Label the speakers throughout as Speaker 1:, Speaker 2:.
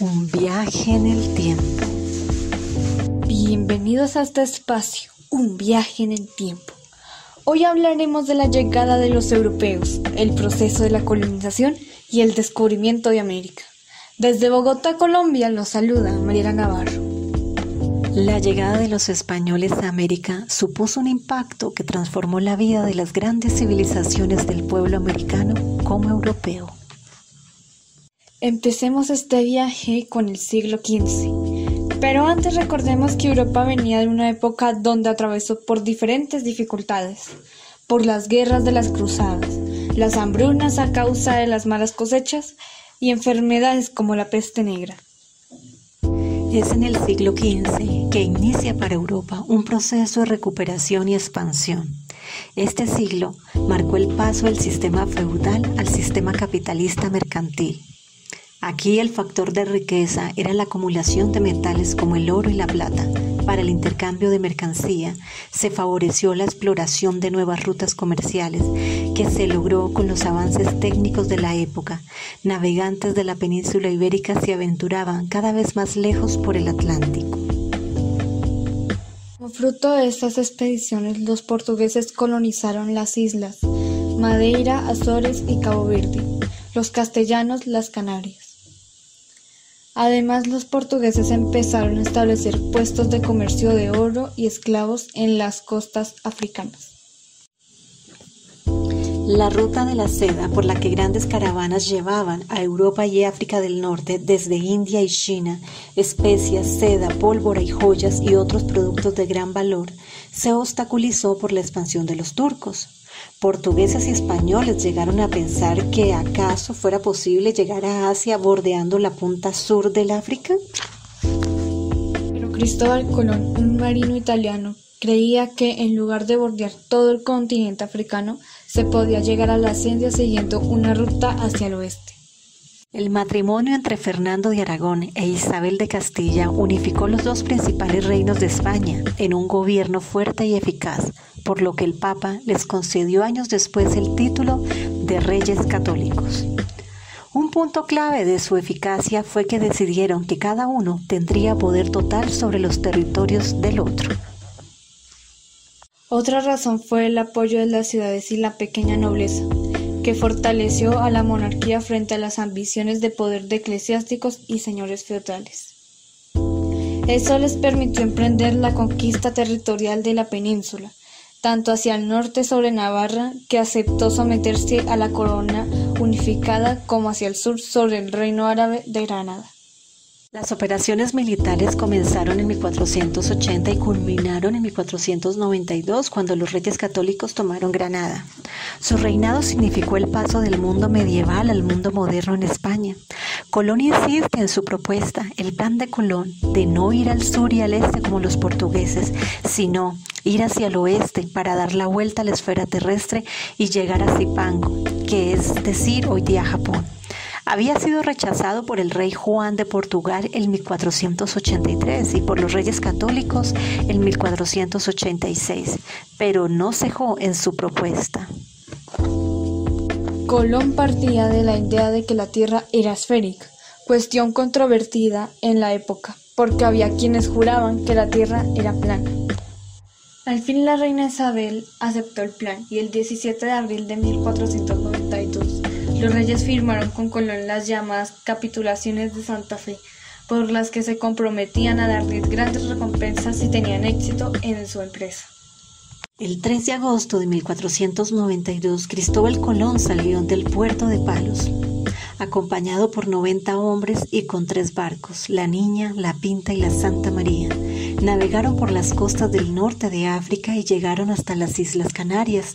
Speaker 1: Un viaje en el tiempo.
Speaker 2: Bienvenidos a este espacio, un viaje en el tiempo. Hoy hablaremos de la llegada de los europeos, el proceso de la colonización y el descubrimiento de América. Desde Bogotá, Colombia, los saluda Mariela Navarro.
Speaker 1: La llegada de los españoles a América supuso un impacto que transformó la vida de las grandes civilizaciones del pueblo americano como europeo.
Speaker 2: Empecemos este viaje con el siglo XV. Pero antes recordemos que Europa venía de una época donde atravesó por diferentes dificultades, por las guerras de las cruzadas, las hambrunas a causa de las malas cosechas y enfermedades como la peste negra.
Speaker 1: Es en el siglo XV que inicia para Europa un proceso de recuperación y expansión. Este siglo marcó el paso del sistema feudal al sistema capitalista mercantil Aquí el factor de riqueza era la acumulación de metales como el oro y la plata. Para el intercambio de mercancía se favoreció la exploración de nuevas rutas comerciales que se logró con los avances técnicos de la época. Navegantes de la península ibérica se aventuraban cada vez más lejos por el Atlántico.
Speaker 2: Como fruto de estas expediciones, los portugueses colonizaron las islas Madeira, Azores y Cabo Verde, los castellanos las Canarias. Además, los portugueses empezaron a establecer puestos de comercio de oro y esclavos en las costas africanas.
Speaker 1: La ruta de la seda por la que grandes caravanas llevaban a Europa y África del Norte desde India y China especias, seda, pólvora y joyas y otros productos de gran valor se obstaculizó por la expansión de los turcos. Portugueses y españoles llegaron a pensar que acaso fuera posible llegar a Asia bordeando la punta sur del África.
Speaker 2: Pero Cristóbal Colón, un marino italiano, creía que en lugar de bordear todo el continente africano, se podía llegar a la India siguiendo una ruta hacia el oeste.
Speaker 1: El matrimonio entre Fernando de Aragón e Isabel de Castilla unificó los dos principales reinos de España en un gobierno fuerte y eficaz, por lo que el Papa les concedió años después el título de Reyes Católicos. Un punto clave de su eficacia fue que decidieron que cada uno tendría poder total sobre los territorios del otro.
Speaker 2: Otra razón fue el apoyo de las ciudades y la pequeña nobleza, que fortaleció a la monarquía frente a las ambiciones de poder de eclesiásticos y señores feudales. Eso les permitió emprender la conquista territorial de la península, tanto hacia el norte sobre Navarra, que aceptó someterse a la corona unificada, como hacia el sur sobre el reino árabe de Granada.
Speaker 1: Las operaciones militares comenzaron en 1480 y culminaron en 1492 cuando los reyes católicos tomaron Granada. Su reinado significó el paso del mundo medieval al mundo moderno en España. Colón insiste en su propuesta, el plan de Colón, de no ir al sur y al este como los portugueses, sino ir hacia el oeste para dar la vuelta a la esfera terrestre y llegar a Zipango, que es decir, hoy día Japón. Había sido rechazado por el rey Juan de Portugal en 1483 y por los reyes católicos en 1486, pero no cejó en su propuesta.
Speaker 2: Colón partía de la idea de que la Tierra era esférica, cuestión controvertida en la época, porque había quienes juraban que la Tierra era plana. Al fin la reina Isabel aceptó el plan y el 17 de abril de 1492 los reyes firmaron con Colón las llamadas capitulaciones de Santa Fe, por las que se comprometían a darles grandes recompensas si tenían éxito en su empresa.
Speaker 1: El 3 de agosto de 1492, Cristóbal Colón salió del puerto de Palos, acompañado por 90 hombres y con tres barcos, la Niña, la Pinta y la Santa María. Navegaron por las costas del norte de África y llegaron hasta las Islas Canarias.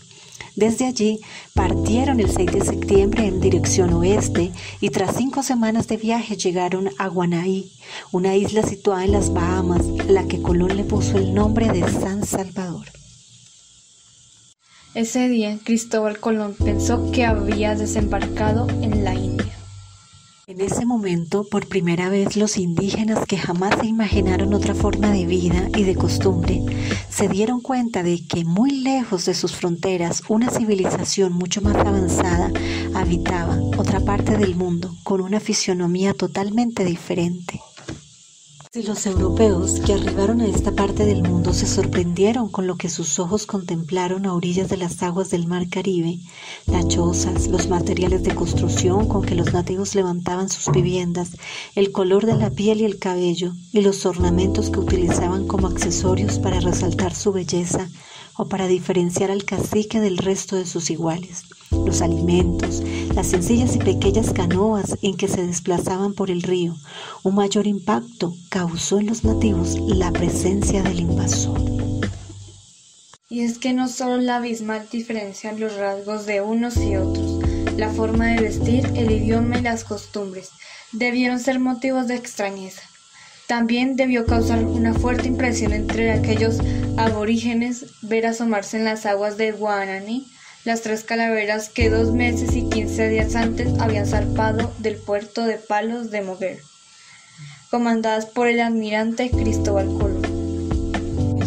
Speaker 1: Desde allí partieron el 6 de septiembre en dirección oeste y tras cinco semanas de viaje llegaron a Guanaí, una isla situada en las Bahamas, la que Colón le puso el nombre de San Salvador.
Speaker 2: Ese día Cristóbal Colón pensó que había desembarcado en la India.
Speaker 1: En ese momento, por primera vez, los indígenas que jamás se imaginaron otra forma de vida y de costumbre, se dieron cuenta de que muy lejos de sus fronteras, una civilización mucho más avanzada habitaba otra parte del mundo con una fisionomía totalmente diferente. Los europeos que arribaron a esta parte del mundo se sorprendieron con lo que sus ojos contemplaron a orillas de las aguas del mar Caribe, las chozas, los materiales de construcción con que los nativos levantaban sus viviendas, el color de la piel y el cabello, y los ornamentos que utilizaban como accesorios para resaltar su belleza o para diferenciar al cacique del resto de sus iguales los alimentos, las sencillas y pequeñas canoas en que se desplazaban por el río. Un mayor impacto causó en los nativos la presencia del invasor.
Speaker 2: Y es que no solo la abismal diferencia los rasgos de unos y otros, la forma de vestir, el idioma y las costumbres debieron ser motivos de extrañeza. También debió causar una fuerte impresión entre aquellos aborígenes ver asomarse en las aguas de Guanani las tres calaveras que dos meses y quince días antes habían zarpado del puerto de Palos de Moguer, comandadas por el almirante Cristóbal Colón.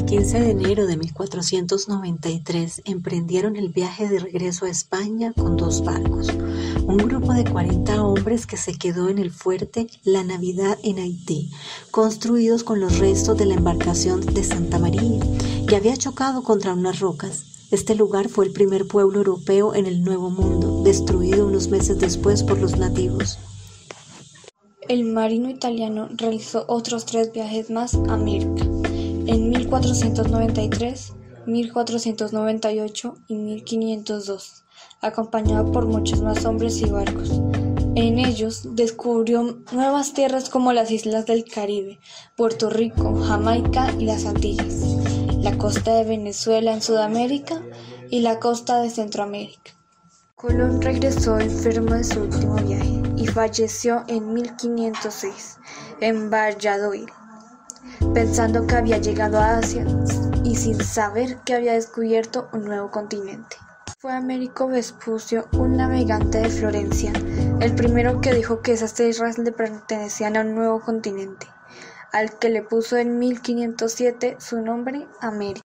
Speaker 1: El 15 de enero de 1493 emprendieron el viaje de regreso a España con dos barcos, un grupo de 40 hombres que se quedó en el fuerte La Navidad en Haití, construidos con los restos de la embarcación de Santa María, que había chocado contra unas rocas. Este lugar fue el primer pueblo europeo en el Nuevo Mundo, destruido unos meses después por los nativos.
Speaker 2: El marino italiano realizó otros tres viajes más a América, en 1493, 1498 y 1502, acompañado por muchos más hombres y barcos. En ellos descubrió nuevas tierras como las islas del Caribe, Puerto Rico, Jamaica y las Antillas la costa de Venezuela en Sudamérica y la costa de Centroamérica. Colón regresó enfermo de su último viaje y falleció en 1506 en Valladolid, pensando que había llegado a Asia y sin saber que había descubierto un nuevo continente. Fue Américo Vespucio, un navegante de Florencia, el primero que dijo que esas tierras le pertenecían a un nuevo continente al que le puso en 1507 su nombre América.